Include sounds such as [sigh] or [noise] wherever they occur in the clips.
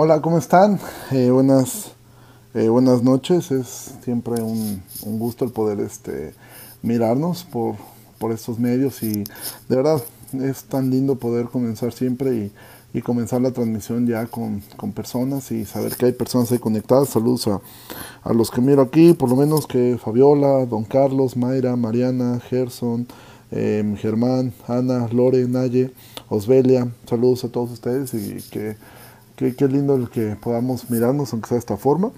Hola, ¿cómo están? Eh, buenas, eh, buenas noches. Es siempre un, un, gusto el poder este, mirarnos por, por estos medios y de verdad es tan lindo poder comenzar siempre y, y comenzar la transmisión ya con, con, personas y saber que hay personas ahí conectadas. Saludos a, a, los que miro aquí, por lo menos que Fabiola, Don Carlos, Mayra, Mariana, Gerson, eh, Germán, Ana, Lore, Naye, Osbelia. Saludos a todos ustedes y que Qué, qué, lindo el que podamos mirarnos, aunque sea de esta forma.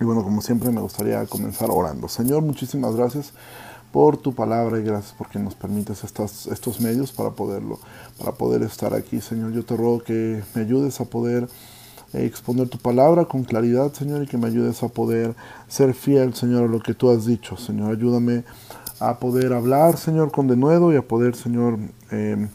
Y bueno, como siempre, me gustaría comenzar orando. Señor, muchísimas gracias por tu palabra y gracias porque nos permites estas, estos medios para poderlo, para poder estar aquí, Señor. Yo te ruego que me ayudes a poder eh, exponer tu palabra con claridad, Señor, y que me ayudes a poder ser fiel, Señor, a lo que tú has dicho, Señor. Ayúdame a poder hablar, Señor, con denuedo y a poder, Señor, eh,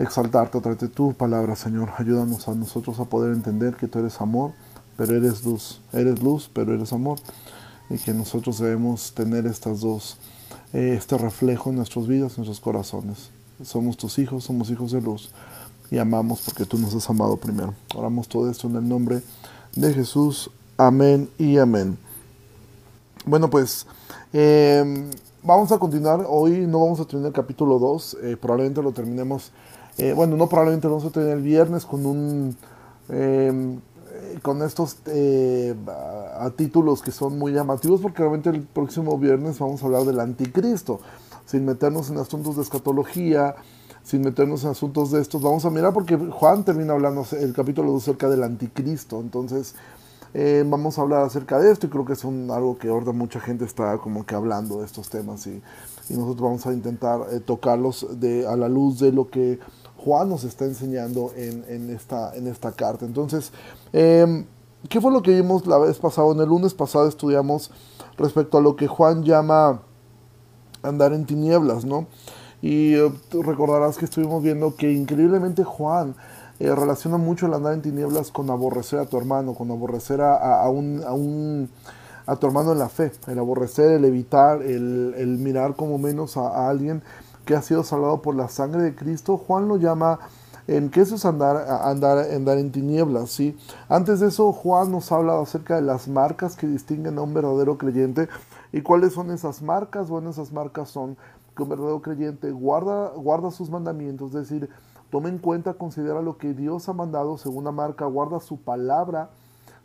exaltarte a través de tu palabra, Señor. Ayúdanos a nosotros a poder entender que tú eres amor, pero eres luz. Eres luz, pero eres amor. Y que nosotros debemos tener estas dos, eh, este reflejo en nuestras vidas, en nuestros corazones. Somos tus hijos, somos hijos de luz. Y amamos porque tú nos has amado primero. Oramos todo esto en el nombre de Jesús. Amén y amén. Bueno, pues eh, vamos a continuar. Hoy no vamos a terminar el capítulo 2. Eh, probablemente lo terminemos eh, bueno, no probablemente vamos a tener el viernes con un eh, con estos eh, a, títulos que son muy llamativos, porque realmente el próximo viernes vamos a hablar del anticristo, sin meternos en asuntos de escatología, sin meternos en asuntos de estos. Vamos a mirar porque Juan termina hablando el capítulo 2 acerca del anticristo, entonces eh, vamos a hablar acerca de esto y creo que es un, algo que ahora mucha gente está como que hablando de estos temas y, y nosotros vamos a intentar tocarlos de, a la luz de lo que Juan nos está enseñando en, esta, en esta carta. Entonces, eh, ¿qué fue lo que vimos la vez pasada? En el lunes pasado estudiamos respecto a lo que Juan llama andar en tinieblas, ¿no? Y eh, recordarás que estuvimos viendo que increíblemente Juan eh, relaciona mucho el andar en tinieblas con aborrecer a tu hermano, con aborrecer a, un, a, un, a tu hermano en la fe, el aborrecer, el evitar, el mirar como menos a, alguien que ha sido salvado por la sangre de Cristo, Juan lo llama en que eso es andar, andar, andar en tinieblas, ¿sí? Antes de eso, Juan nos ha hablado acerca de las marcas que distinguen a un verdadero creyente. ¿Y cuáles son esas marcas? Bueno, esas marcas son que un verdadero creyente guarda, guarda sus mandamientos, es decir, toma en cuenta, considera lo que Dios ha mandado, segunda marca, guarda su palabra,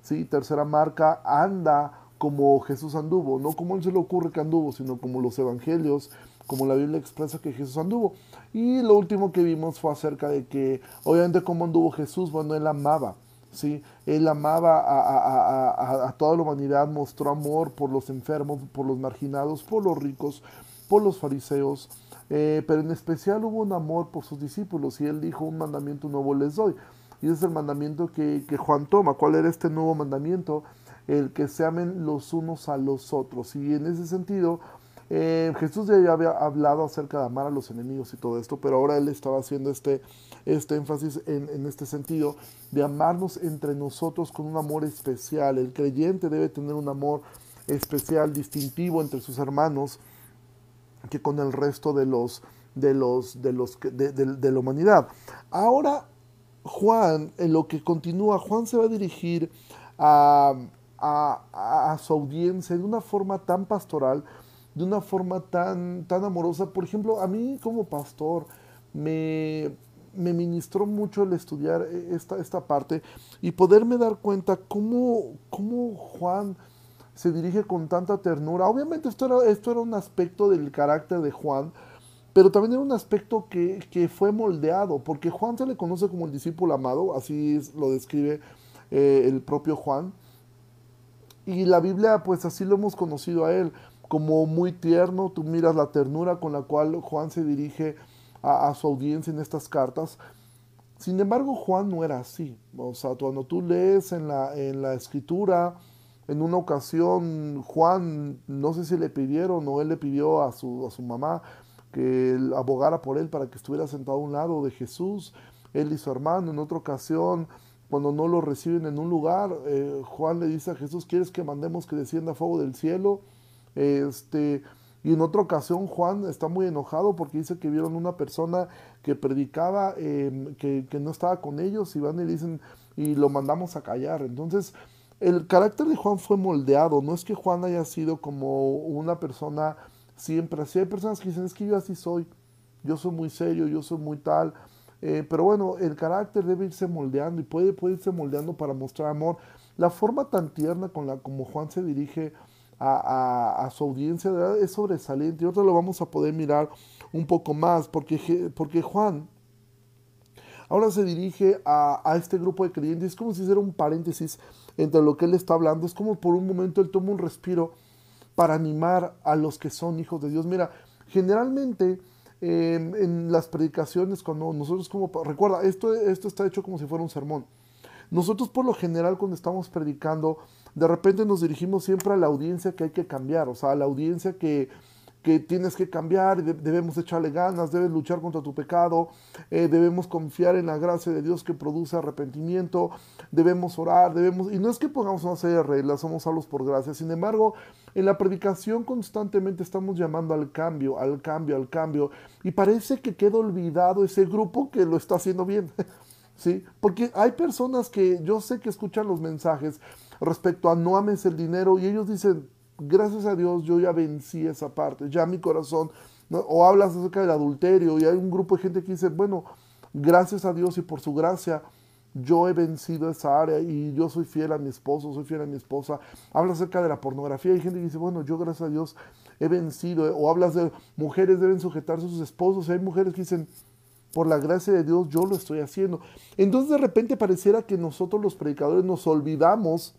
¿sí? Tercera marca, anda como Jesús anduvo, no como él se le ocurre que anduvo, sino como los evangelios, como la Biblia expresa que Jesús anduvo. Y lo último que vimos fue acerca de que, obviamente, cómo anduvo Jesús, bueno, él amaba, ¿sí? Él amaba a, a, a, a, toda la humanidad, mostró amor por los enfermos, por los marginados, por los ricos, por los fariseos, eh, pero en especial hubo un amor por sus discípulos y él dijo, un mandamiento nuevo les doy. Y ese es el mandamiento que, que Juan toma. ¿Cuál era este nuevo mandamiento? El que se amen los unos a los otros. Y en ese sentido, eh, Jesús ya había hablado acerca de amar a los enemigos y todo esto, pero ahora él estaba haciendo este, este énfasis en, este sentido de amarnos entre nosotros con un amor especial. El creyente debe tener un amor especial, distintivo entre sus hermanos que con el resto de los de los de los de, de la humanidad. Ahora Juan, en lo que continúa, Juan se va a dirigir a, a, a su audiencia de una forma tan pastoral de una forma tan, tan amorosa. Por ejemplo, a mí como pastor me, me ministró mucho el estudiar esta, esta parte y poderme dar cuenta cómo, cómo Juan se dirige con tanta ternura. Obviamente esto era, esto era un aspecto del carácter de Juan, pero también era un aspecto que, que fue moldeado, porque Juan se le conoce como el discípulo amado, así lo describe eh, el propio Juan. Y la Biblia, pues así lo hemos conocido a él como muy tierno, tú miras la ternura con la cual Juan se dirige a, su audiencia en estas cartas. Sin embargo, Juan no era así. O sea, cuando tú lees en la, en la escritura, en una ocasión, Juan, no sé si le pidieron o él le pidió a su, a su mamá que abogara por él para que estuviera sentado a un lado de Jesús, él y su hermano. En otra ocasión, cuando no lo reciben en un lugar, eh, Juan le dice a Jesús, ¿quieres que mandemos que descienda fuego del cielo? Este, y en otra ocasión Juan está muy enojado porque dice que vieron una persona que predicaba, eh, que, que, no estaba con ellos y van y dicen, y lo mandamos a callar. Entonces, el carácter de Juan fue moldeado, no es que Juan haya sido como una persona siempre así. Hay personas que dicen, es que yo así soy, yo soy muy serio, yo soy muy tal. Eh, pero bueno, el carácter debe irse moldeando y puede, puede irse moldeando para mostrar amor. La forma tan tierna con la como Juan se dirige a, su audiencia es sobresaliente. Y ahora lo vamos a poder mirar un poco más, porque, porque Juan ahora se dirige a, a, este grupo de creyentes. Es como si hiciera un paréntesis entre lo que él está hablando. Es como por un momento él toma un respiro para animar a los que son hijos de Dios. Mira, generalmente em, en las predicaciones, cuando nosotros como... Recuerda, esto, esto está hecho como si fuera un sermón. Nosotros por lo general cuando estamos predicando, de repente nos dirigimos siempre a la audiencia que hay que cambiar, o sea, a la audiencia que, que tienes que cambiar, debemos echarle ganas, debes luchar contra tu pecado, eh, debemos confiar en la gracia de Dios que produce arrepentimiento, debemos orar, debemos, y no es que pongamos una serie de reglas, somos salvos por gracia, sin embargo, en la predicación constantemente estamos llamando al cambio, al cambio, al cambio, y parece que queda olvidado ese grupo que lo está haciendo bien. [laughs] ¿Sí? Porque hay personas que yo sé que escuchan los mensajes respecto a no ames el dinero y ellos dicen, gracias a Dios yo ya vencí esa parte, ya mi corazón, o hablas acerca del adulterio y hay un grupo de gente que dice, bueno, gracias a Dios y por su gracia yo he vencido esa área y yo soy fiel a mi esposo, soy fiel a mi esposa. Hablas acerca de la pornografía y gente que dice, bueno, yo gracias a Dios he vencido. O hablas de mujeres deben sujetarse a sus esposos y hay mujeres que dicen, por la gracia de Dios yo lo estoy haciendo. Entonces de repente pareciera que nosotros los predicadores nos olvidamos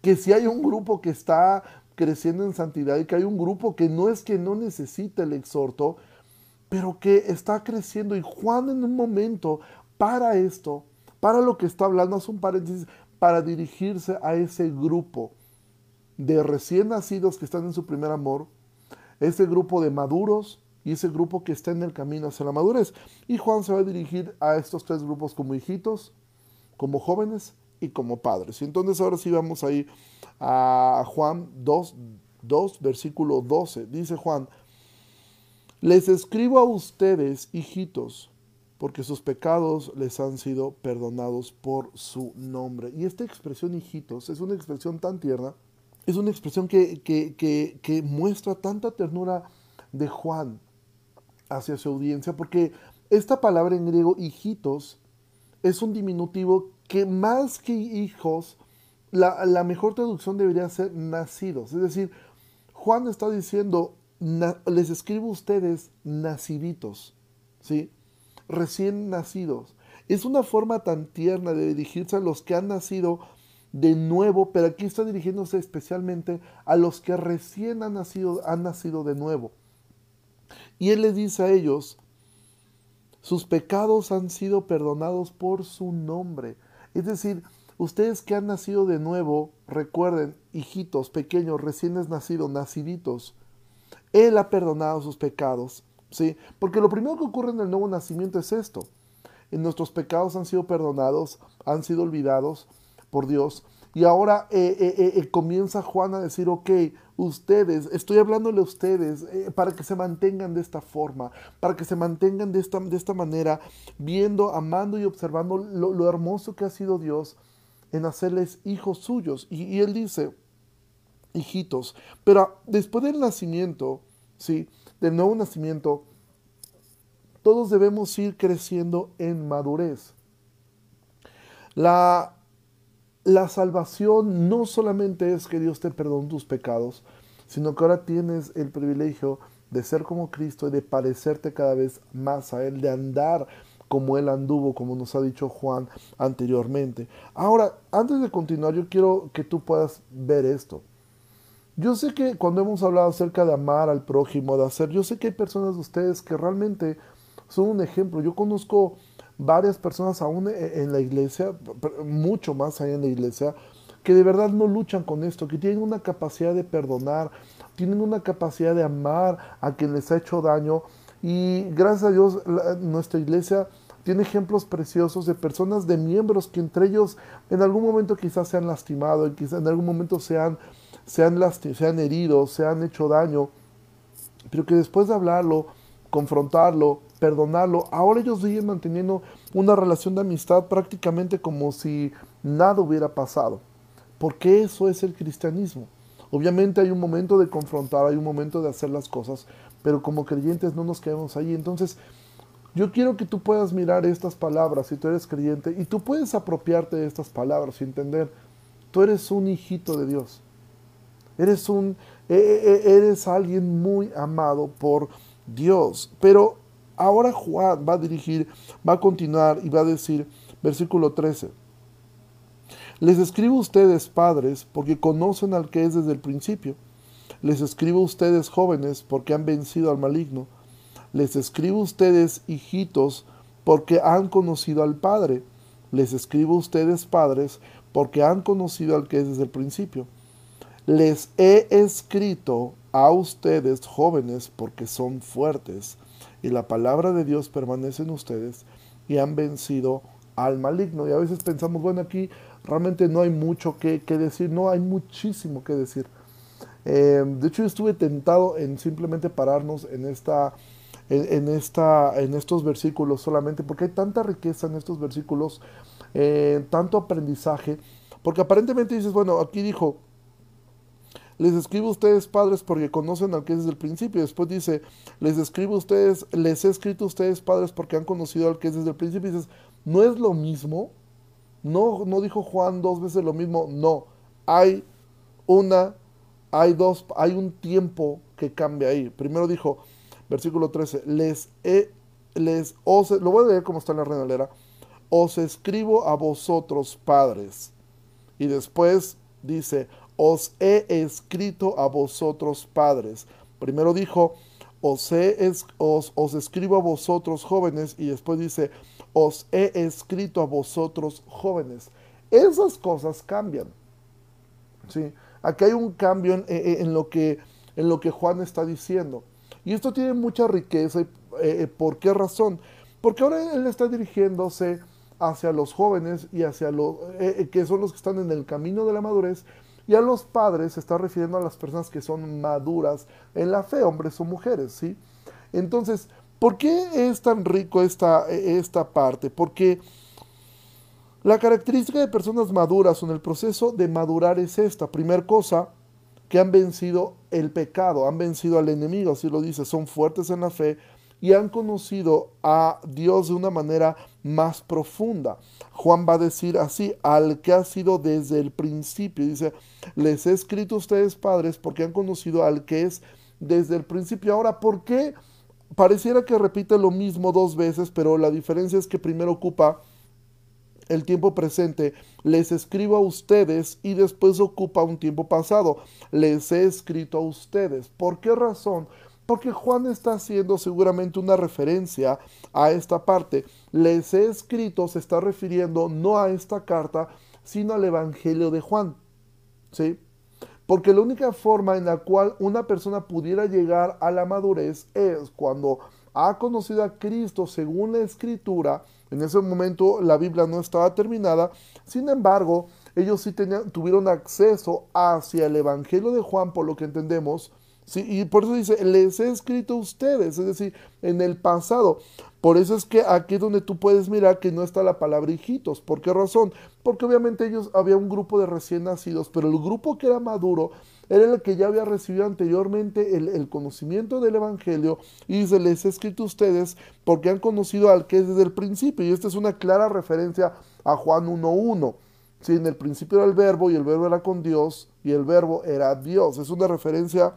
que si hay un grupo que está creciendo en santidad y que hay un grupo que no es que no necesita el exhorto, pero que está creciendo. Y Juan en un momento, para esto, para lo que está hablando, hace un paréntesis, para dirigirse a ese grupo de recién nacidos que están en su primer amor, ese grupo de maduros y ese grupo que está en el camino hacia la madurez. Y Juan se va a dirigir a estos tres grupos como hijitos, como jóvenes y como padres. Entonces ahora sí vamos ahí a Juan 2, 2, versículo 12. Dice Juan, les escribo a ustedes, hijitos, porque sus pecados les han sido perdonados por su nombre. Y esta expresión, hijitos, es una expresión tan tierna, es una expresión que, que, que, que muestra tanta ternura de Juan hacia su audiencia, porque esta palabra en griego, hijitos, es un diminutivo que más que hijos, la, mejor traducción debería ser nacidos. Es decir, Juan está diciendo, les escribo a ustedes naciditos, ¿sí? Recién nacidos. Es una forma tan tierna de dirigirse a los que han nacido de nuevo, pero aquí está dirigiéndose especialmente a los que recién han nacido, han nacido de nuevo. Y él les dice a ellos, sus pecados han sido perdonados por su nombre. Es decir, ustedes que han nacido de nuevo, recuerden, hijitos pequeños, recién nacidos, naciditos, Él ha perdonado sus pecados. ¿sí? Porque lo primero que ocurre en el nuevo nacimiento es esto. En nuestros pecados han sido perdonados, han sido olvidados por Dios. Y ahora eh, eh, eh, comienza Juan a decir, ok, ustedes, estoy hablándole a ustedes para que se mantengan de esta forma, para que se mantengan de esta, de esta manera, viendo, amando y observando lo, hermoso que ha sido Dios en hacerles hijos suyos. Y, y, él dice, hijitos, pero después del nacimiento, ¿sí? Del nuevo nacimiento, todos debemos ir creciendo en madurez. La la salvación no solamente es que Dios te perdone tus pecados, sino que ahora tienes el privilegio de ser como Cristo y de parecerte cada vez más a Él, de andar como Él anduvo, como nos ha dicho Juan anteriormente. Ahora, antes de continuar, yo quiero que tú puedas ver esto. Yo sé que cuando hemos hablado acerca de amar al prójimo, de hacer, yo sé que hay personas de ustedes que realmente son un ejemplo. Yo conozco varias personas aún e, en la iglesia, mucho más allá en la iglesia, que de verdad no luchan con esto, que tienen una capacidad de perdonar, tienen una capacidad de amar a quien les ha hecho daño. Y gracias a Dios nuestra iglesia tiene ejemplos preciosos de personas, de miembros que entre ellos en algún momento quizás se han lastimado, quizás en algún momento se han, se han, se han herido, se han hecho daño, pero que después de hablarlo, confrontarlo, perdonarlo. Ahora ellos siguen manteniendo una relación de amistad prácticamente como si nada hubiera pasado. Porque eso es el cristianismo. Obviamente hay un momento de confrontar, hay un momento de hacer las cosas, pero como creyentes no nos quedamos ahí. Entonces, yo quiero que tú puedas mirar estas palabras si tú eres creyente y tú puedes apropiarte de estas palabras y entender, tú eres un hijito de Dios. Eres un e, e, e, eres alguien muy amado por Dios. Pero ahora Juan va a dirigir, va a continuar y va a decir, versículo 13. Les escribo a ustedes, padres, porque conocen al que es desde el principio. Les escribo a ustedes, jóvenes, porque han vencido al maligno. Les escribo a ustedes, hijitos, porque han conocido al Padre. Les escribo a ustedes, padres, porque han conocido al que es desde el principio. Les he escrito a ustedes, jóvenes, porque son fuertes, y la palabra de Dios permanece en ustedes, y han vencido al maligno. Y a veces pensamos, bueno, aquí realmente no hay mucho que, decir, no, hay muchísimo que decir. Eh, de hecho, yo estuve tentado en simplemente pararnos en esta, en, esta, en estos versículos solamente, porque hay tanta riqueza en estos versículos, eh, tanto aprendizaje, porque aparentemente dices, bueno, aquí dijo, les escribo a ustedes padres porque conocen al que es desde el principio. Después dice, les escribo a ustedes, les he escrito a ustedes padres porque han conocido al que es desde el principio. Y dices, ¿no es lo mismo? No, no dijo Juan dos veces lo mismo. No, hay una, hay dos, hay un tiempo que cambia ahí. Primero dijo, versículo 13, les he, les, os, lo voy a leer como está en la Reina os escribo a vosotros padres. Y después dice, os he escrito a vosotros padres. Primero dijo, os, he escribo a vosotros jóvenes y después dice, os he escrito a vosotros jóvenes. Esas cosas cambian. ¿sí? Aquí hay un cambio en, lo que, Juan está diciendo. Y esto tiene mucha riqueza. Eh, ¿Por qué razón? Porque ahora él está dirigiéndose hacia los jóvenes y hacia los eh, eh, que son los que están en el camino de la madurez y a los padres se está refiriendo a las personas que son maduras en la fe, hombres o mujeres, ¿sí? Entonces, ¿por qué es tan rico esta, esta parte? Porque la característica de personas maduras o en el proceso de madurar es esta. Primera cosa, que han vencido el pecado, han vencido al enemigo, así lo dice, son fuertes en la fe, y han conocido a Dios de una manera más profunda. Juan va a decir así, al que ha sido desde el principio, dice, les he escrito a ustedes padres porque han conocido al que es desde el principio. Ahora, ¿por qué? Pareciera que repite lo mismo dos veces, pero la diferencia es que primero ocupa el tiempo presente, les escribo a ustedes y después ocupa un tiempo pasado, les he escrito a ustedes. ¿Por qué razón? Porque Juan está haciendo seguramente una referencia a esta parte. Les he escrito, se está refiriendo no a esta carta, sino al Evangelio de Juan. ¿Sí? Porque la única forma en la cual una persona pudiera llegar a la madurez es cuando ha conocido a Cristo según la Escritura. En ese momento la Biblia no estaba terminada. Sin embargo, ellos sí tuvieron acceso hacia el Evangelio de Juan, por lo que entendemos, y por eso dice, les he escrito a ustedes, es decir, en el pasado. Por eso es que aquí es donde tú puedes mirar que no está la palabra hijitos. ¿Por qué razón? Porque obviamente ellos había un grupo de recién nacidos, pero el grupo que era maduro era el que ya había recibido anteriormente el, el conocimiento del Evangelio y dice, les he escrito a ustedes porque han conocido al que es desde el principio. Y esta es una clara referencia a Juan 1.1. Sí, en el principio era el verbo y el verbo era con Dios y el verbo era Dios. Es una referencia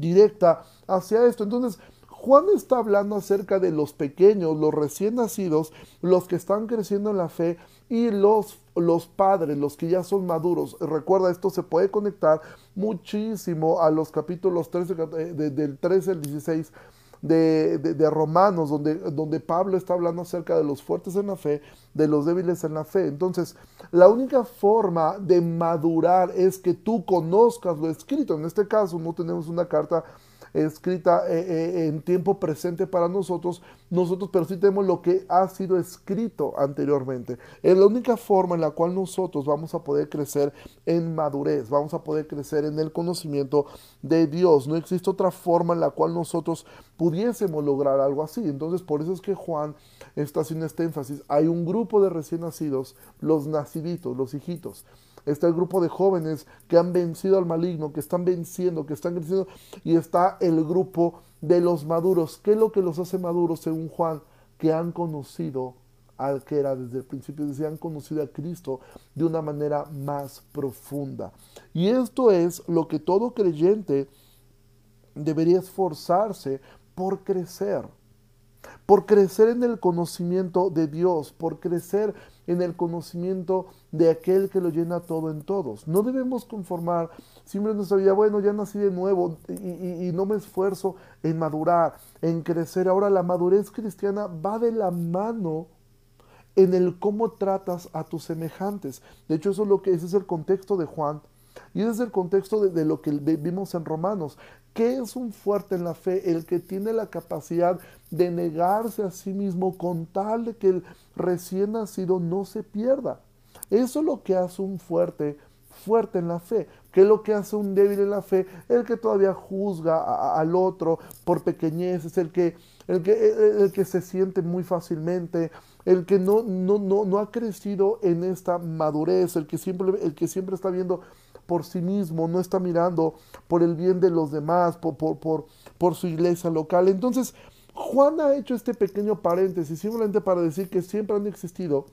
directa hacia esto. Entonces, Juan está hablando acerca de los pequeños, los recién nacidos, los que están creciendo en la fe y los, los padres, los que ya son maduros. Recuerda, esto se puede conectar muchísimo a los capítulos 13, del 13 al 16 de, de, Romanos, donde, donde Pablo está hablando acerca de los fuertes en la fe, de los débiles en la fe. Entonces, la única forma de madurar es que tú conozcas lo escrito. En este caso, no tenemos una carta escrita eh, eh, en tiempo presente para nosotros, nosotros, pero sí tenemos lo que ha sido escrito anteriormente. Es la única forma en la cual nosotros vamos a poder crecer en madurez, vamos a poder crecer en el conocimiento de Dios. No existe otra forma en la cual nosotros pudiésemos lograr algo así. Entonces, por eso es que Juan está haciendo este énfasis. Hay un grupo de recién nacidos, los naciditos, los hijitos está el grupo de jóvenes que han vencido al maligno, que están venciendo, que están creciendo, y está el grupo de los maduros. ¿Qué es lo que los hace maduros según Juan? Que han conocido al que era desde el principio, decía, han conocido a Cristo de una manera más profunda. Y esto es lo que todo creyente debería esforzarse por crecer por crecer en el conocimiento de Dios, por crecer en el conocimiento de aquel que lo llena todo en todos. No debemos conformar siempre nuestra vida, bueno, ya nací de nuevo y, y, no me esfuerzo en madurar, en crecer. Ahora la madurez cristiana va de la mano en el cómo tratas a tus semejantes. De hecho, eso es lo que ese es el contexto de Juan y ese es el contexto de, de, lo que vimos en Romanos. ¿Qué es un fuerte en la fe? El que tiene la capacidad de negarse a sí mismo con tal de que el recién nacido no se pierda. Eso es lo que hace un fuerte fuerte en la fe. ¿Qué es lo que hace un débil en la fe? El que todavía juzga al otro por pequeñeces, el que, el que, el que se siente muy fácilmente, el que no, no, no, no ha crecido en esta madurez, el que siempre, el que siempre está viendo por sí mismo, no está mirando por el bien de los demás, por, por, por, su iglesia local. Entonces, Juan ha hecho este pequeño paréntesis simplemente para decir que siempre han existido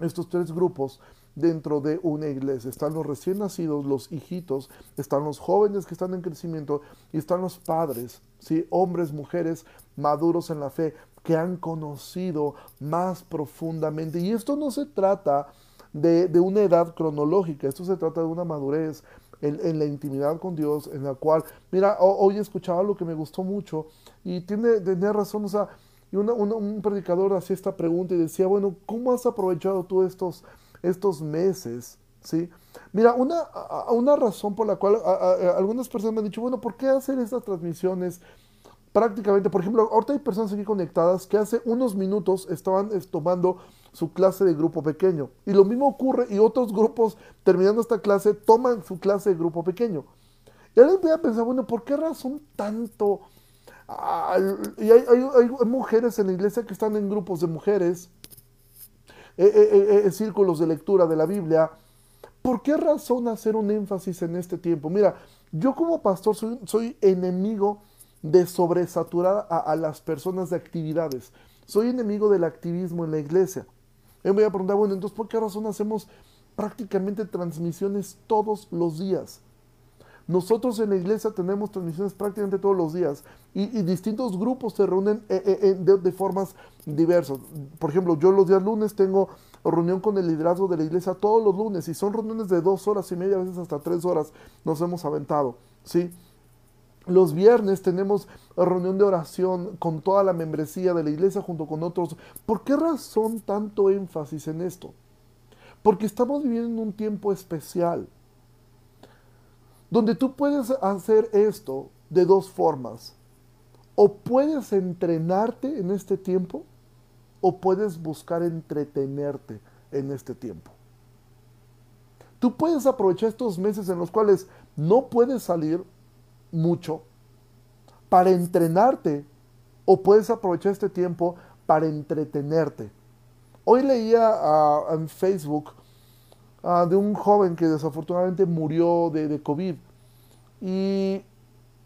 estos tres grupos dentro de una iglesia. Están los recién nacidos, los hijitos, están los jóvenes que están en crecimiento y están los padres, ¿sí? hombres, mujeres maduros en la fe que han conocido más profundamente. Y esto no se trata de, una edad cronológica, esto se trata de una madurez en, la intimidad con Dios, en la cual, mira, hoy escuchaba lo que me gustó mucho y tiene, tiene razón, o sea, y un predicador hacía esta pregunta y decía, bueno, ¿cómo has aprovechado tú estos, estos meses? ¿Sí? Mira, una, una razón por la cual algunas personas me han dicho, bueno, ¿por qué hacer estas transmisiones prácticamente? Por ejemplo, ahorita hay personas aquí conectadas que hace unos minutos estaban tomando su clase de grupo pequeño. Y lo mismo ocurre y otros grupos terminando esta clase toman su clase de grupo pequeño. Y alguien voy a pensar, bueno, ¿por qué razón tanto? y hay, mujeres en la iglesia que están en grupos de mujeres, eh, eh, eh, círculos de lectura de la Biblia. ¿Por qué razón hacer un énfasis en este tiempo? Mira, yo como pastor soy, enemigo de sobresaturar a las personas de actividades. Soy enemigo del activismo en la iglesia. Me voy a preguntar, bueno, entonces, ¿por qué razón hacemos prácticamente transmisiones todos los días? Nosotros en la iglesia tenemos transmisiones prácticamente todos los días y, distintos grupos se reúnen eh, eh, eh, de, formas diversas. Por ejemplo, yo los días lunes tengo reunión con el liderazgo de la iglesia todos los lunes y son reuniones de dos horas y media, a veces hasta tres horas nos hemos aventado, ¿sí? Los viernes tenemos reunión de oración con toda la membresía de la iglesia junto con otros. ¿Por qué razón tanto énfasis en esto? Porque estamos viviendo en un tiempo especial, donde tú puedes hacer esto de dos formas. O puedes entrenarte en este tiempo, o puedes buscar entretenerte en este tiempo. Tú puedes aprovechar estos meses en los cuales no puedes salir mucho para entrenarte o puedes aprovechar este tiempo para entretenerte. Hoy leía ah, en Facebook ah, de un joven que desafortunadamente murió de, COVID y,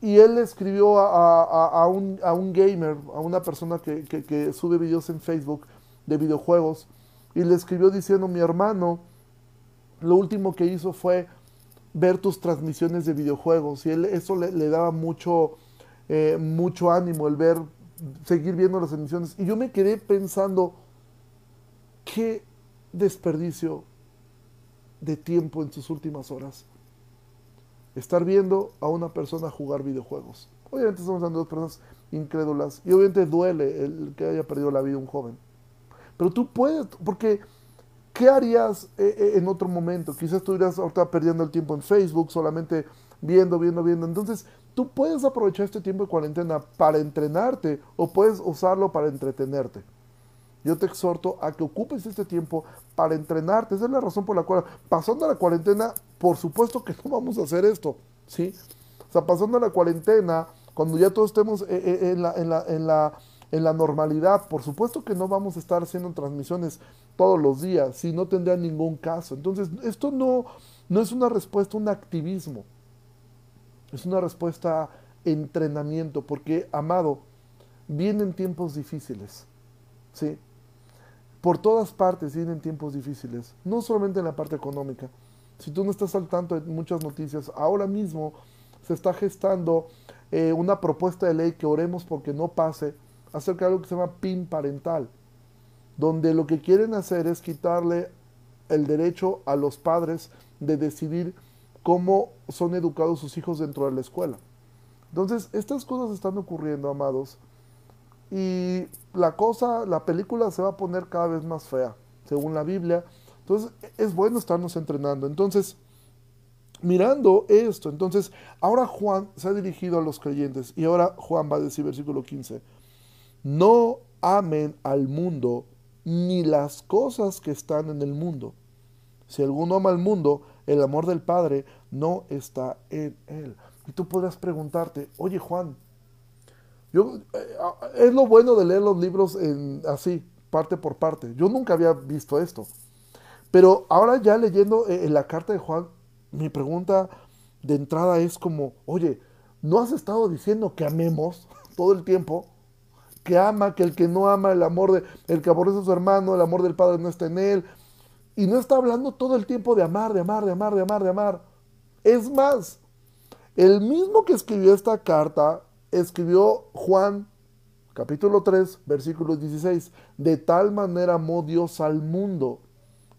él escribió a, un, gamer, a una persona que, que sube videos en Facebook de videojuegos y le escribió diciendo mi hermano lo último que hizo fue ver tus transmisiones de videojuegos y él, eso le, daba mucho, eh, mucho ánimo el ver, seguir viendo las emisiones. Y yo me quedé pensando, qué desperdicio de tiempo en sus últimas horas. Estar viendo a una persona jugar videojuegos. Obviamente estamos hablando de dos personas incrédulas y obviamente duele el que haya perdido la vida un joven. Pero tú puedes, porque ¿Qué harías eh, eh, en otro momento? Quizás estuvieras ahorita perdiendo el tiempo en Facebook, solamente viendo, viendo, viendo. Entonces, tú puedes aprovechar este tiempo de cuarentena para entrenarte o puedes usarlo para entretenerte. Yo te exhorto a que ocupes este tiempo para entrenarte. Esa es la razón por la cual, pasando la cuarentena, por supuesto que [laughs] no vamos a hacer esto, ¿sí? O sea, pasando la cuarentena, cuando ya todos estemos eh, en la, en la, en la, en la normalidad, por supuesto que no vamos a estar haciendo transmisiones todos los días, si no tendría ningún caso. Entonces, esto no, no es una respuesta, un activismo. Es una respuesta entrenamiento, porque, amado, vienen tiempos difíciles, ¿sí? Por todas partes vienen tiempos difíciles, no solamente en la parte económica. Si tú no estás al tanto de muchas noticias, ahora mismo se está gestando eh, una propuesta de ley que oremos porque no pase acerca de algo que se llama PIN parental, donde lo que quieren hacer es quitarle el derecho a los padres de decidir cómo son educados sus hijos dentro de la escuela. Entonces, estas cosas están ocurriendo, amados, y la cosa, la película se va a poner cada vez más fea, según la Biblia. Entonces, es bueno estarnos entrenando. Entonces, mirando esto, entonces, ahora Juan se ha dirigido a los creyentes y ahora Juan va a decir, versículo 15, no amen al mundo ni las cosas que están en el mundo. Si alguno ama al mundo, el amor del Padre no está en él. Y tú podrás preguntarte, oye Juan, yo, eh, es lo bueno de leer los libros así, parte por parte. Yo nunca había visto esto. Pero ahora ya leyendo eh, en la carta de Juan, mi pregunta de entrada es como, oye, ¿no has estado diciendo que amemos [laughs] todo el tiempo? Que ama, que el que no ama, el amor de, el que aborrece a su hermano, el amor del Padre no está en él. Y no está hablando todo el tiempo de amar, de amar, de amar, de amar, de amar. Es más, el mismo que escribió esta carta, escribió Juan capítulo 3, versículo 16. De tal manera amó Dios al mundo.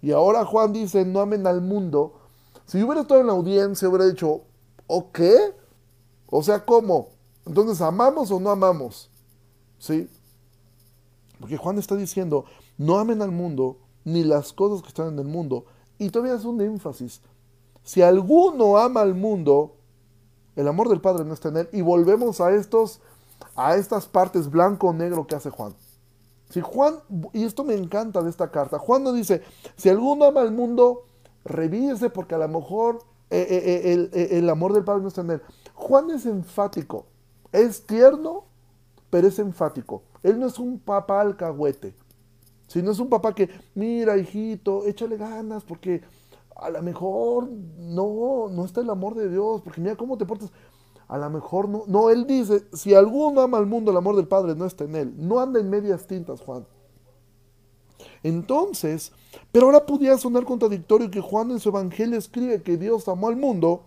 Y ahora Juan dice, no amen al mundo. Si yo hubiera estado en la audiencia, hubiera dicho, ¿o qué? O sea, ¿cómo? Entonces, ¿amamos o no amamos? ¿Sí? Porque Juan está diciendo, no amen al mundo, ni las cosas que están en el mundo. Y todavía es un énfasis. Si alguno ama al mundo, el amor del Padre no está en él. Y volvemos a estos, a estas partes blanco-negro que hace Juan. Si Juan, y esto me encanta de esta carta, Juan no dice, si alguno ama al mundo, revíese porque a lo mejor eh, eh, eh, el, amor del Padre no está en él. Juan es enfático, es tierno, pero es enfático. Él no es un papá alcahuete, sino es un papá que, mira, hijito, échale ganas porque a lo mejor no, no está el amor de Dios, porque mira cómo te portas. A lo mejor no. No, él dice, si alguno ama al mundo, el amor del Padre no está en él. No anda en medias tintas, Juan. Entonces, pero ahora podría sonar contradictorio que Juan en su evangelio escribe que Dios amó al mundo,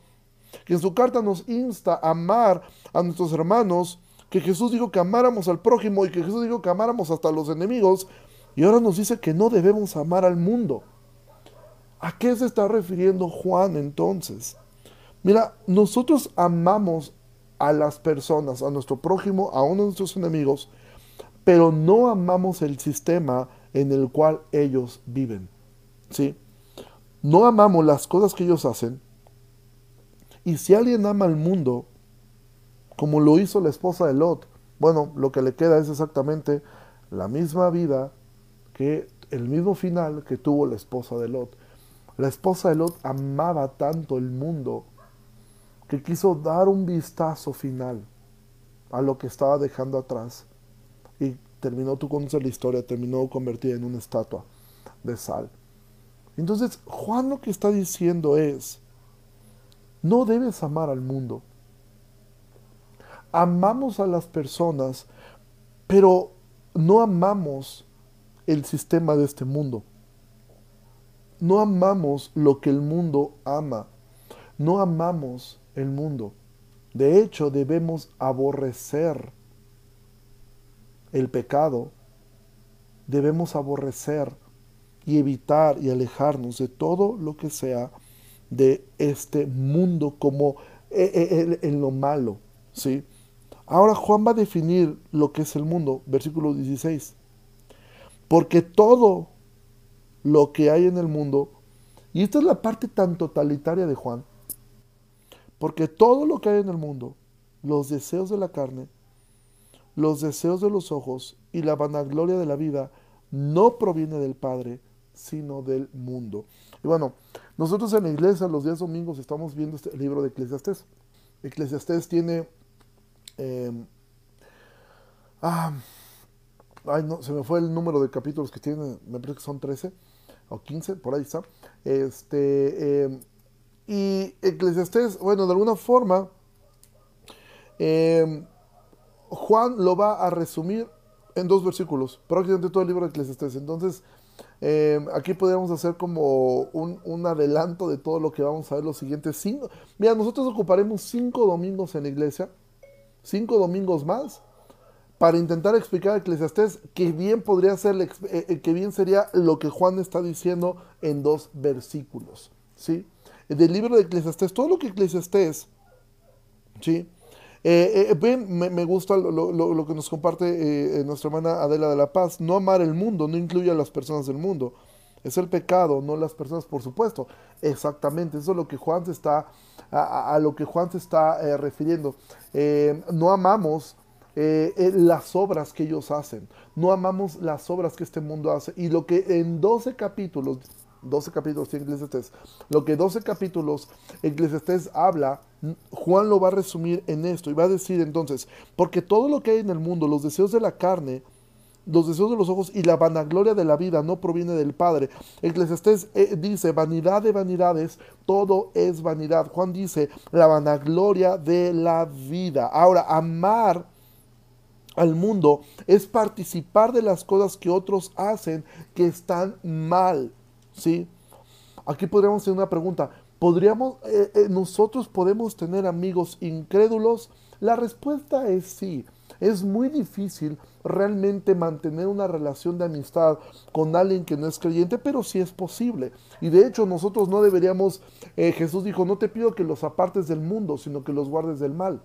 que en su carta nos insta a amar a nuestros hermanos, que Jesús dijo que amáramos al prójimo y que Jesús dijo que amáramos hasta los enemigos, y ahora nos dice que no debemos amar al mundo. ¿A qué se está refiriendo Juan entonces? Mira, nosotros amamos a las personas, a nuestro prójimo, a uno de nuestros enemigos, pero no amamos el sistema en el cual ellos viven. ¿Sí? No amamos las cosas que ellos hacen. Y si alguien ama al mundo, como lo hizo la esposa de Lot, bueno, lo que le queda es exactamente la misma vida que el mismo final que tuvo la esposa de Lot. La esposa de Lot amaba tanto el mundo que quiso dar un vistazo final a lo que estaba dejando atrás. Y terminó, tú conoces la historia, terminó convertida en una estatua de sal. Entonces, Juan lo que está diciendo es, no debes amar al mundo. Amamos a las personas, pero no amamos el sistema de este mundo no amamos lo que el mundo ama. No amamos el mundo. De hecho, debemos aborrecer el pecado. Debemos aborrecer y evitar y alejarnos de todo lo que sea de este mundo como eh, eh, en lo malo. ¿sí? Ahora Juan va a definir lo que es el mundo, versículo 16. Porque todo lo que hay en el mundo. Y esta es la parte tan totalitaria de Juan. Porque todo lo que hay en el mundo, los deseos de la carne, los deseos de los ojos y la vanagloria de la vida, no proviene del Padre, sino del mundo. Y bueno, nosotros en la iglesia los días domingos estamos viendo este libro de Eclesiastés. Eclesiastés tiene... Em, ah, ay, no, se me fue el número de capítulos que tiene, me parece que son 13 o 15, por ahí está. Este, em, y Eclesiastés, bueno, de alguna forma, em, Juan lo va a resumir en dos versículos, prácticamente todo el libro de Eclesiastés. Entonces, aquí podríamos hacer como un, adelanto de todo lo que vamos a ver los siguientes cinco. Mira, nosotros ocuparemos cinco domingos en la iglesia, cinco domingos más, para intentar explicar a Eclesiastés que bien podría ser, eh, eh, que bien sería lo que Juan está diciendo en dos versículos, ¿sí? Del libro de Eclesiastés, todo lo que Eclesiastés, ¿sí? Eh, eh me, gusta lo, que nos comparte nuestra hermana Adela de la Paz. No amar el mundo no incluye a las personas del mundo. Es el pecado, no las personas, por supuesto. Exactamente, eso es lo que Juan se está, a, lo que Juan se está refiriendo. no amamos eh, eh, las obras que ellos hacen. No amamos las obras que este mundo hace. Y lo que en 12 capítulos, 12 capítulos tiene Eclesiastés, lo que 12 capítulos Eclesiastés habla, Juan lo va a resumir en esto y va a decir entonces, porque todo lo que hay en el mundo, los deseos de la carne, los deseos de los ojos y la vanagloria de la vida no proviene del Padre. Eclesiastés eh, dice, vanidad de vanidades, todo es vanidad. Juan dice, la vanagloria de la vida. Ahora, amar al mundo es participar de las cosas que otros hacen que están mal. ¿sí? Aquí podríamos hacer una pregunta. ¿Podríamos, eh, eh, nosotros podemos tener amigos incrédulos? La respuesta es sí. Es muy difícil realmente mantener una relación de amistad con alguien que no es creyente, pero sí es posible. Y de hecho nosotros no deberíamos, eh, Jesús dijo, no te pido que los apartes del mundo, sino que los guardes del mal.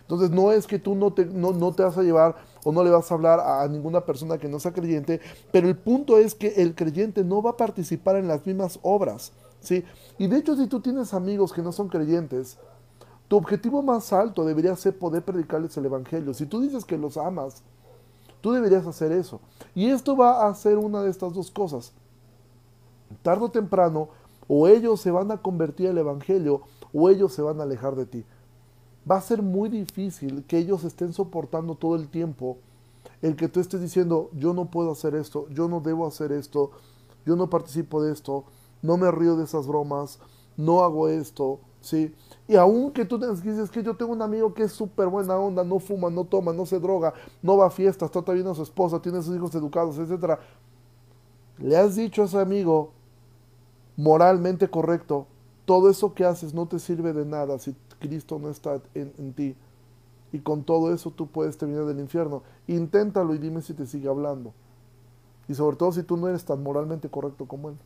Entonces no es que tú no te, no, te vas a llevar o no le vas a hablar a, ninguna persona que no sea creyente, pero el punto es que el creyente no va a participar en las mismas obras. ¿sí? Y de hecho si tú tienes amigos que no son creyentes, tu objetivo más alto debería ser poder predicarles el Evangelio. Si tú dices que los amas, tú deberías hacer eso. Y esto va a ser una de estas dos cosas. Tardo o temprano, o ellos se van a convertir al Evangelio, o ellos se van a alejar de ti va a ser muy difícil que ellos estén soportando todo el tiempo el que tú estés diciendo, yo no puedo hacer esto, yo no debo hacer esto, yo no participo de esto, no me río de esas bromas, no hago esto, ¿sí? Y aunque tú dices que yo tengo un amigo que es súper buena onda, no fuma, no toma, no se droga, no va a fiestas, trata bien a su esposa, tiene a sus hijos educados, etc. Le has dicho a ese amigo moralmente correcto, todo eso que haces no te sirve de nada si Cristo no está en, ti. Y con todo eso tú puedes terminar del infierno. Inténtalo y dime si te sigue hablando. Y sobre todo si tú no eres tan moralmente correcto como Él.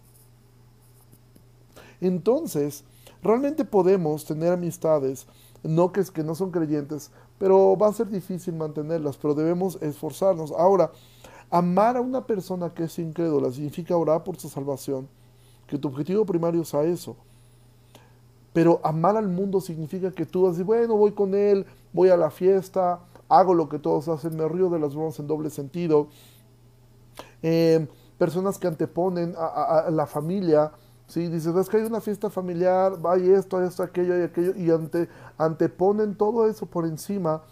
Entonces, realmente podemos tener amistades, no que, que no son creyentes, pero va a ser difícil mantenerlas, pero debemos esforzarnos. Ahora, amar a una persona que es incrédula significa orar por su salvación, que tu objetivo primario sea eso. Pero amar al mundo significa que tú vas bueno, voy con él, voy a la fiesta, hago lo que todos hacen, me río de las bromas en doble sentido. Em, personas que anteponen a, la familia, ¿sí? Dices, es que hay una fiesta familiar, hay esto, hay esto, aquello, y aquello, y ante, anteponen todo eso por encima,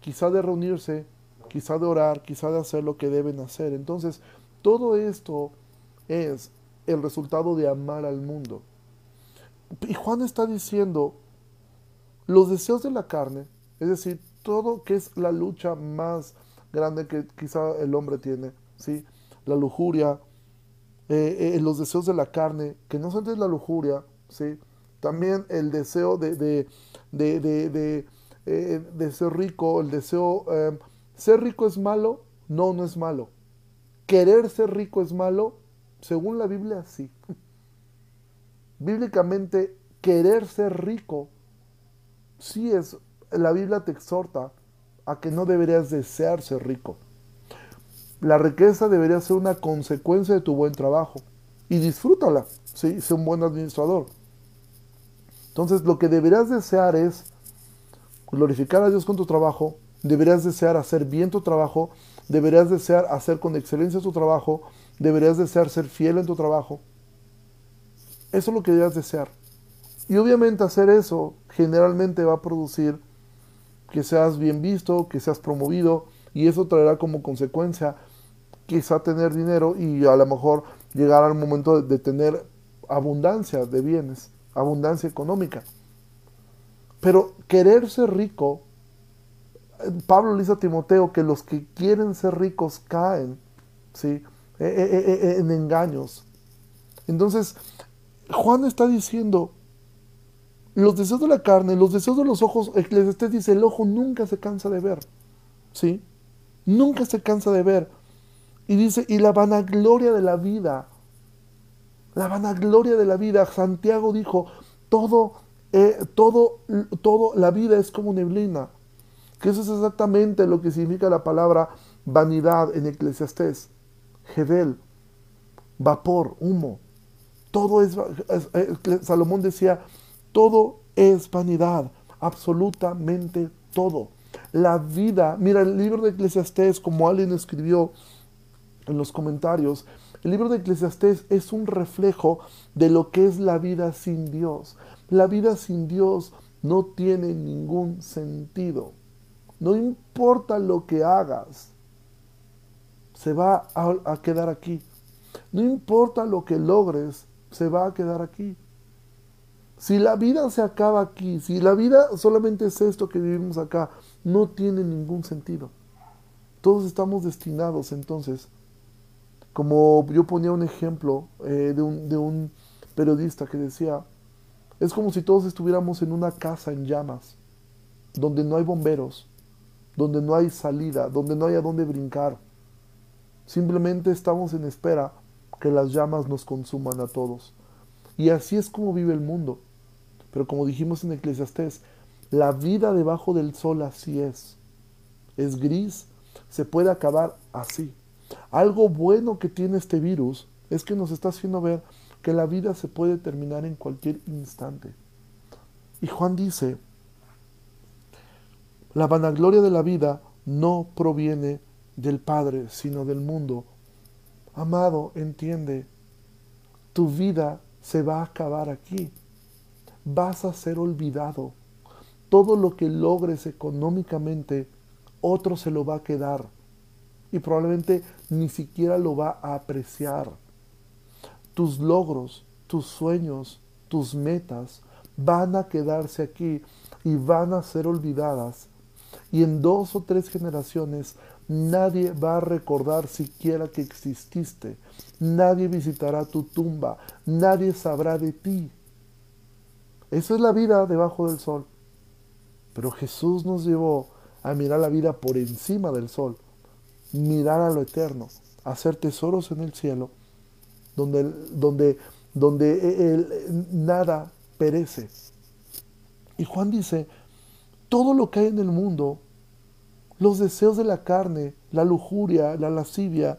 quizá de reunirse, quizá de orar, quizá de hacer lo que deben hacer. Entonces, todo esto es el resultado de amar al mundo. Y Juan está diciendo, los deseos de la carne, es decir, todo que es la lucha más grande que quizá el hombre tiene, ¿sí? La lujuria, eh, eh, los deseos de la carne, que no son de la lujuria, ¿sí? También el deseo de, de, de, eh, de ser rico, el deseo... ¿Ser rico es malo? No, no es malo. ¿Querer ser rico es malo? Según la Biblia, sí. [laughs] bíblicamente querer ser rico, sí es, la Biblia te exhorta a que no deberías desear ser rico. La riqueza debería ser una consecuencia de tu buen trabajo y disfrútala, ¿sí? sé un buen administrador. Entonces lo que deberías desear es glorificar a Dios con tu trabajo, deberías desear hacer bien tu trabajo, deberías desear hacer con excelencia tu trabajo, deberías desear ser fiel en tu trabajo. Eso es lo que deberías desear. Y obviamente hacer eso generalmente va a producir que seas bien visto, que seas promovido, y eso traerá como consecuencia quizá tener dinero y a lo mejor llegar al momento de, tener abundancia de bienes, abundancia económica. Pero querer ser rico, Pablo le dice a Timoteo que los que quieren ser ricos caen ¿sí? E, e, e, en engaños. Entonces, Juan está diciendo, los deseos de la carne, los deseos de los ojos, Eclesiastés dice, el ojo nunca se cansa de ver. ¿Sí? Nunca se cansa de ver. Y dice, y la vanagloria de la vida. La vanagloria de la vida. Santiago dijo, todo, eh, todo, todo, la vida es como neblina. Que eso es exactamente lo que significa la palabra vanidad en Eclesiastés. Gedel, vapor, humo. Todo es, Salomón decía, todo es vanidad, absolutamente todo. La vida, mira, el libro de Eclesiastés, como alguien escribió en los comentarios, el libro de Eclesiastés es un reflejo de lo que es la vida sin Dios. La vida sin Dios no tiene ningún sentido. No importa lo que hagas, se va a, a quedar aquí. No importa lo que logres, se va a quedar aquí. Si la vida se acaba aquí, si la vida solamente es esto que vivimos acá, no tiene ningún sentido. Todos estamos destinados entonces, como yo ponía un ejemplo eh, de, un, periodista que decía, es como si todos estuviéramos en una casa en llamas, donde no hay bomberos, donde no hay salida, donde no hay a dónde brincar. Simplemente estamos en espera que las llamas nos consuman a todos. Y así es como vive el mundo. Pero como dijimos en Eclesiastés, la vida debajo del sol así es. Es gris, se puede acabar así. Algo bueno que tiene este virus es que nos está haciendo ver que la vida se puede terminar en cualquier instante. Y Juan dice, la vanagloria de la vida no proviene del Padre, sino del mundo. Amado, entiende, tu vida se va a acabar aquí vas a ser olvidado. Todo lo que logres económicamente, otro se lo va a quedar y probablemente ni siquiera lo va a apreciar. Tus logros, tus sueños, tus metas van a quedarse aquí y van a ser olvidadas. Y en dos o tres generaciones nadie va a recordar siquiera que exististe. Nadie visitará tu tumba. Nadie sabrá de ti. Esa es la vida debajo del sol. Pero Jesús nos llevó a mirar la vida por encima del sol, mirar a lo eterno, hacer tesoros en el cielo, donde, donde, donde nada perece. Y Juan dice, todo lo que hay en el mundo, los deseos de la carne, la lujuria, la lascivia,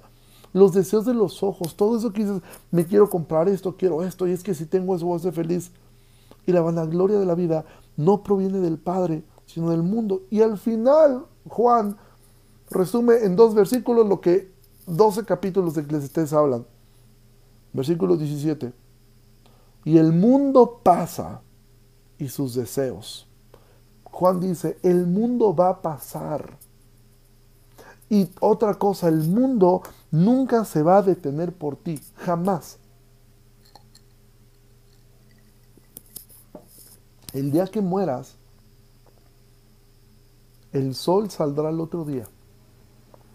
los deseos de los ojos, todo eso que dices, me quiero comprar esto, quiero esto, y es que si tengo eso voy a ser feliz y la vanagloria de la vida no proviene del Padre, sino del mundo. Y al final, Juan resume en dos versículos lo que 12 capítulos de Eclesiastés hablan. Versículo 17. Y el mundo pasa y sus deseos. Juan dice, el mundo va a pasar. Y otra cosa, el mundo nunca se va a detener por ti, jamás. El día que mueras, el sol saldrá el otro día.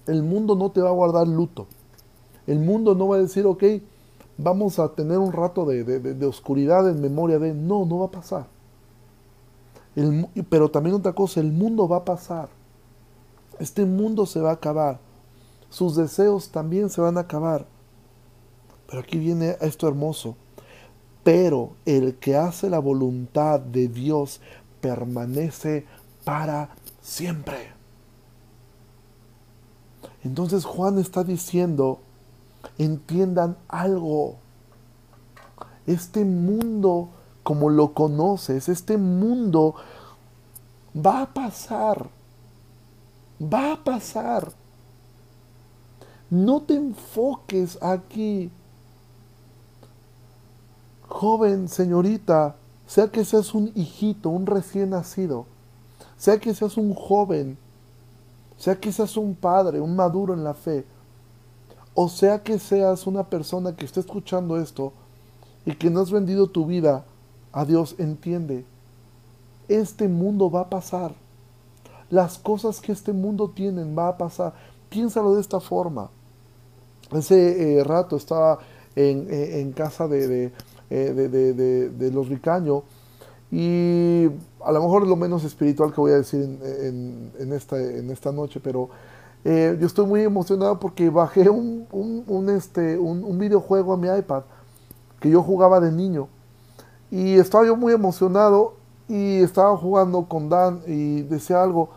El mundo no te va a guardar luto. El mundo no va a decir, ok, vamos a tener un rato de, oscuridad en memoria de... No, no va a pasar. pero también otra cosa, el mundo va a pasar. Este mundo se va a acabar. Sus deseos también se van a acabar. Pero aquí viene esto hermoso pero el que hace la voluntad de Dios permanece para siempre. Entonces Juan está diciendo, entiendan algo, este mundo como lo conoces, este mundo va a pasar. Va a pasar. No te enfoques aquí. Joven, señorita, sea que seas un hijito, un recién nacido, sea que seas un joven, sea que seas un padre, un maduro en la fe, o sea que seas una persona que esté escuchando esto y que no has vendido tu vida a Dios, entiende, este mundo va a pasar. Las cosas que este mundo tiene va a pasar. Piénsalo de esta forma. Ese eh, rato estaba en, eh, casa de, eh, de, los Ricaño y a lo mejor lo menos espiritual que voy a decir en, esta, noche, pero yo estoy muy emocionado porque bajé un, un, este, un, videojuego a mi iPad que yo jugaba de niño. Y estaba yo muy emocionado y estaba jugando con Dan y decía algo,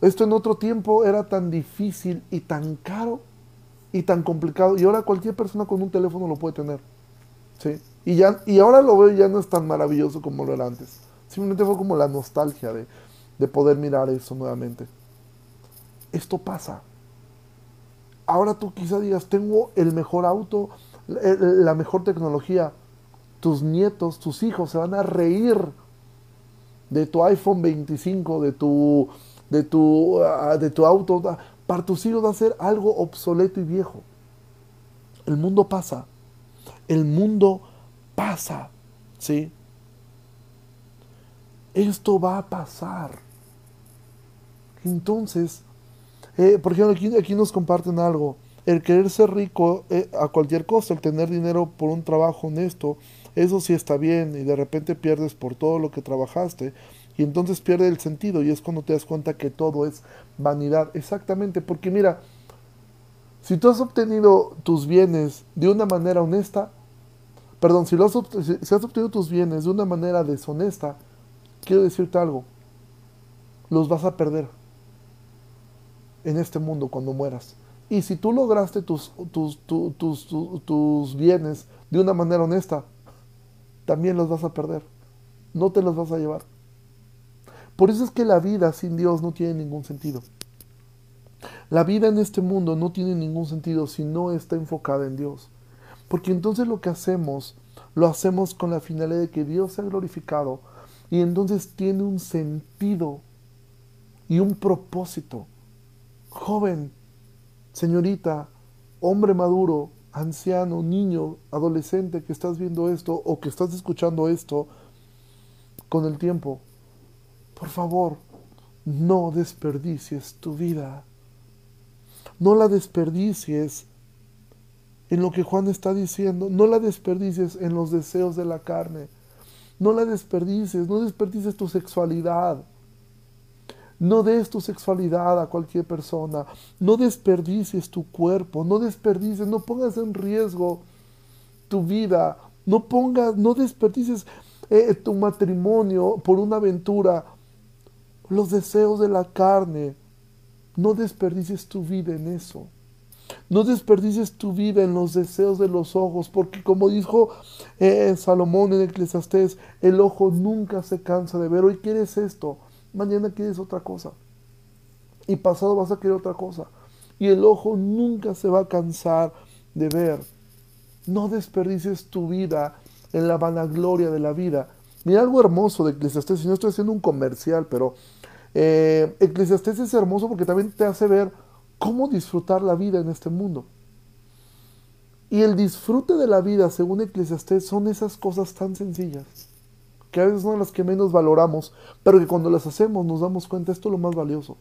esto en otro tiempo era tan difícil y tan caro y tan complicado. Y ahora cualquier persona con un teléfono lo puede tener. ¿Sí? Y, ya, y ahora lo veo ya no es tan maravilloso como lo era antes. Simplemente fue como la nostalgia de, de poder mirar eso nuevamente. Esto pasa. Ahora tú quizá digas, tengo el mejor auto, la mejor tecnología. Tus nietos, tus hijos se van a reír de tu iPhone 25, de tu, de tu, ah, de tu auto para tus hijos va a ser algo obsoleto y viejo. El mundo pasa. El mundo pasa. ¿Sí? Esto va a pasar. Entonces, eh, por ejemplo, aquí, nos comparten algo. El querer ser rico eh, a cualquier costo, el tener dinero por un trabajo honesto, eso sí está bien y de repente pierdes por todo lo que trabajaste y entonces pierde el sentido y es cuando te das cuenta que todo es vanidad. Exactamente, porque mira, si tú has obtenido tus bienes de una manera honesta, perdón, si, has, obtenido tus bienes de una manera deshonesta, quiero decirte algo, los vas a perder en este mundo cuando mueras. Y si tú lograste tus, tus, tus, tus, bienes de una manera honesta, también los vas a perder. No te los vas a llevar. Por eso es que la vida sin Dios no tiene ningún sentido. La vida en este mundo no tiene ningún sentido si no está enfocada en Dios. Porque entonces lo que hacemos, lo hacemos con la finalidad de que Dios sea glorificado y entonces tiene un sentido y un propósito. Joven, señorita, hombre maduro, anciano, niño, adolescente que estás viendo esto o que estás escuchando esto, con el tiempo por favor, no desperdicies tu vida. No la desperdicies en lo que Juan está diciendo. No la desperdicies en los deseos de la carne. No la desperdicies, no desperdicies tu sexualidad. No des tu sexualidad a cualquier persona. No desperdicies tu cuerpo. No desperdicies, no pongas en riesgo tu vida. No pongas, no desperdicies eh, tu matrimonio por una aventura los deseos de la carne. No desperdicies tu vida en eso. No desperdicies tu vida en los deseos de los ojos, porque como dijo eh, Salomón en Eclesiastés, el ojo nunca se cansa de ver. Hoy quieres esto, mañana quieres otra cosa. Y pasado vas a querer otra cosa. Y el ojo nunca se va a cansar de ver. No desperdicies tu vida en la vanagloria de la vida. Mira algo hermoso de Eclesiastés, si no estoy haciendo un comercial, pero eh, Eclesiastés es hermoso porque también te hace ver cómo disfrutar la vida en este mundo. Y el disfrute de la vida, según Eclesiastés, son esas cosas tan sencillas, que a veces son las que menos valoramos, pero que cuando las hacemos nos damos cuenta, esto es lo más valioso.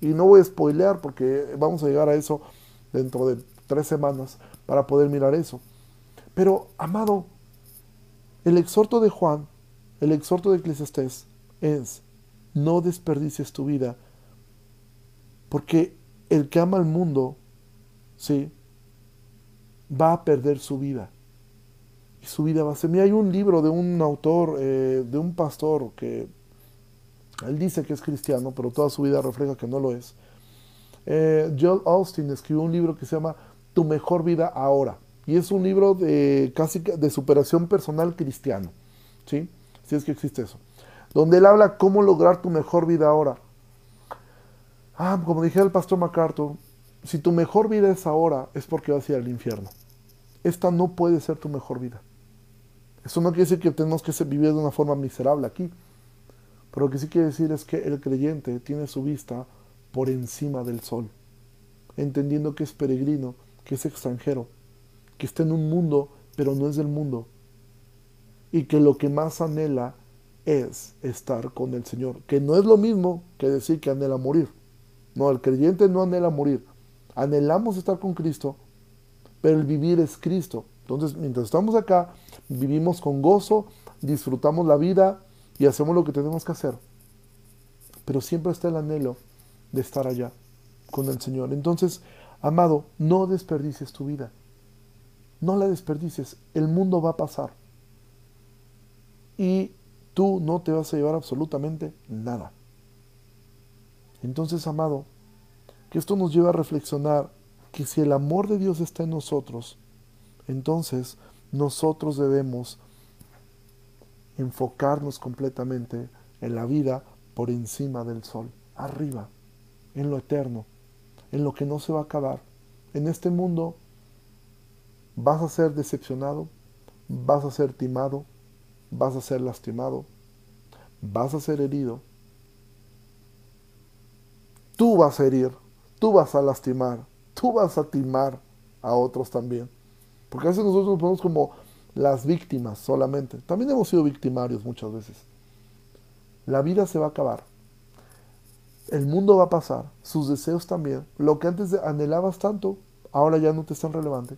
Y no voy a spoilear porque vamos a llegar a eso dentro de tres semanas para poder mirar eso. Pero, amado, el exhorto de Juan el exhorto de Eclesiastés es, no desperdicies tu vida, porque el que ama al mundo, sí, va a perder su vida. Y su vida va a ser... Mira, hay un libro de un autor, eh, de un pastor, que él dice que es cristiano, pero toda su vida refleja que no lo es. Eh, Joel Austin escribió un libro que se llama Tu mejor vida ahora. Y es un libro de casi de superación personal cristiano. ¿sí? Si es que existe eso. Donde él habla cómo lograr tu mejor vida ahora. Ah, como dijera el pastor MacArthur, si tu mejor vida es ahora, es porque vas a ir al infierno. Esta no puede ser tu mejor vida. Eso no quiere decir que tenemos que vivir de una forma miserable aquí. Pero lo que sí quiere decir es que el creyente tiene su vista por encima del sol, entendiendo que es peregrino, que es extranjero, que está en un mundo, pero no es del mundo, y que lo que más anhela es estar con el Señor, que no es lo mismo que decir que anhela morir. No, el creyente no anhela morir. Anhelamos estar con Cristo, pero el vivir es Cristo. Entonces, mientras estamos acá, vivimos con gozo, disfrutamos la vida, y hacemos lo que tenemos que hacer. Pero siempre está el anhelo de estar allá con el Señor. Entonces, amado, no desperdicies tu vida. No la desperdicies. El mundo va a pasar. Y tú no te vas a llevar absolutamente nada. Entonces, amado, que esto nos lleva a reflexionar que si el amor de Dios está en nosotros, entonces nosotros debemos enfocarnos completamente en la vida por encima del sol, arriba, en lo eterno, en lo que no se va a acabar. En este mundo vas a ser decepcionado, vas a ser timado, vas a ser lastimado, vas a ser herido. Tú vas a herir, tú vas a lastimar, tú vas a timar a otros también. Porque a veces nosotros nos ponemos como las víctimas solamente. También hemos sido victimarios muchas veces. La vida se va a acabar. El mundo va a pasar. Sus deseos también. Lo que antes anhelabas tanto, ahora ya no te es tan relevante.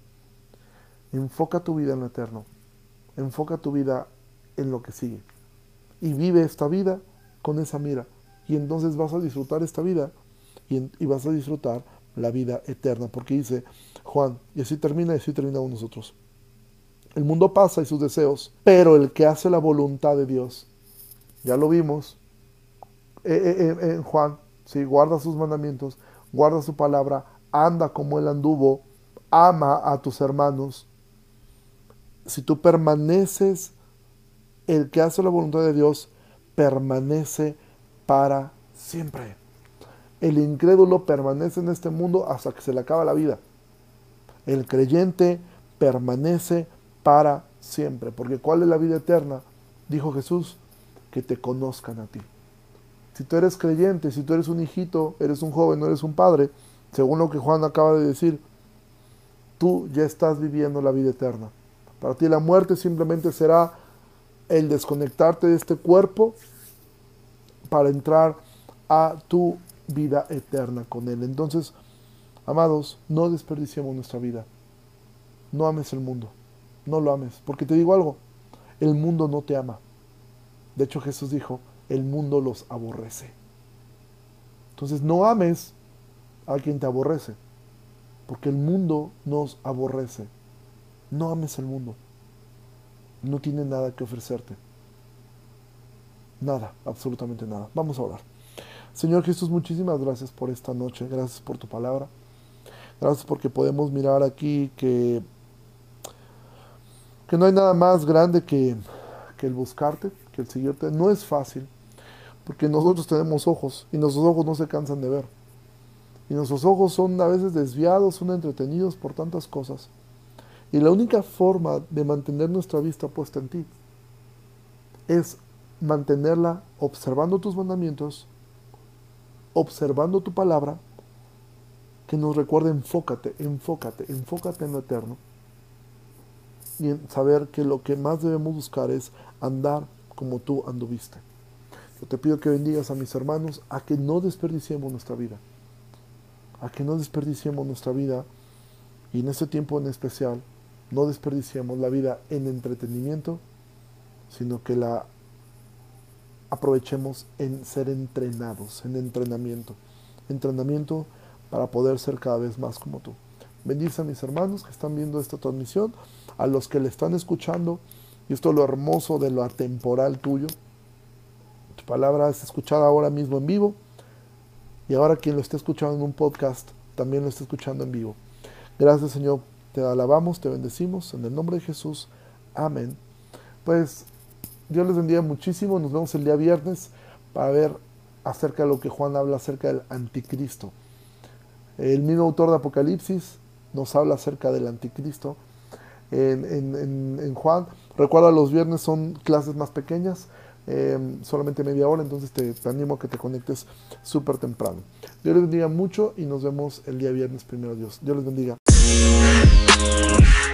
Enfoca tu vida en lo eterno. Enfoca tu vida en lo que sigue. Y vive esta vida con esa mira. Y entonces vas a disfrutar esta vida y, vas a disfrutar la vida eterna. Porque dice Juan, y así termina y así terminamos nosotros. El mundo pasa y sus deseos, pero el que hace la voluntad de Dios, ya lo vimos eh, eh, eh, en Juan, ¿sí? guarda sus mandamientos, guarda su palabra, anda como él anduvo, ama a tus hermanos. Si tú permaneces, el que hace la voluntad de Dios permanece para siempre. El incrédulo permanece en este mundo hasta que se le acaba la vida. El creyente permanece para siempre. Porque ¿cuál es la vida eterna? Dijo Jesús, que te conozcan a ti. Si tú eres creyente, si tú eres un hijito, eres un joven, no eres un padre, según lo que Juan acaba de decir, tú ya estás viviendo la vida eterna. Para ti la muerte simplemente será el desconectarte de este cuerpo para entrar a tu vida eterna con Él. Entonces, amados, no desperdiciemos nuestra vida. No ames el mundo no lo ames. Porque te digo algo, el mundo no te ama. De hecho Jesús dijo, el mundo los aborrece. Entonces no ames a quien te aborrece, porque el mundo nos aborrece. No ames el mundo. No tiene nada que ofrecerte. Nada, absolutamente nada. Vamos a orar. Señor Jesús, muchísimas gracias por esta noche. Gracias por tu palabra. Gracias porque podemos mirar aquí que que no hay nada más grande que, el buscarte, que el seguirte. No es fácil, porque nosotros tenemos ojos y nuestros ojos no se cansan de ver. Y nuestros ojos son a veces desviados, son entretenidos por tantas cosas. Y la única forma de mantener nuestra vista puesta en ti es mantenerla observando tus mandamientos, observando tu palabra, que nos recuerde enfócate, enfócate, enfócate en lo eterno y en saber que lo que más debemos buscar es andar como tú anduviste. Yo te pido que bendigas a mis hermanos a que no desperdiciemos nuestra vida, a que no desperdiciemos nuestra vida y en este tiempo en especial no desperdiciemos la vida en entretenimiento, sino que la aprovechemos en ser entrenados, en entrenamiento. Entrenamiento para poder ser cada vez más como tú. Bendice a mis hermanos que están viendo esta transmisión a los que le están escuchando. Y esto es lo hermoso de lo atemporal tuyo. Tu palabra es escuchada ahora mismo en vivo. Y ahora quien lo esté escuchando en un podcast, también lo está escuchando en vivo. Gracias Señor, te alabamos, te bendecimos en el nombre de Jesús. Amén. Pues Dios les bendiga muchísimo. Nos vemos el día viernes para ver acerca de lo que Juan habla acerca del anticristo. El mismo autor de Apocalipsis nos habla acerca del anticristo en, Juan. Recuerda, los viernes son clases más pequeñas, em, solamente media hora, entonces te, te animo a que te conectes súper temprano. Dios les bendiga mucho y nos vemos el día viernes, primero Dios. Dios les bendiga. oh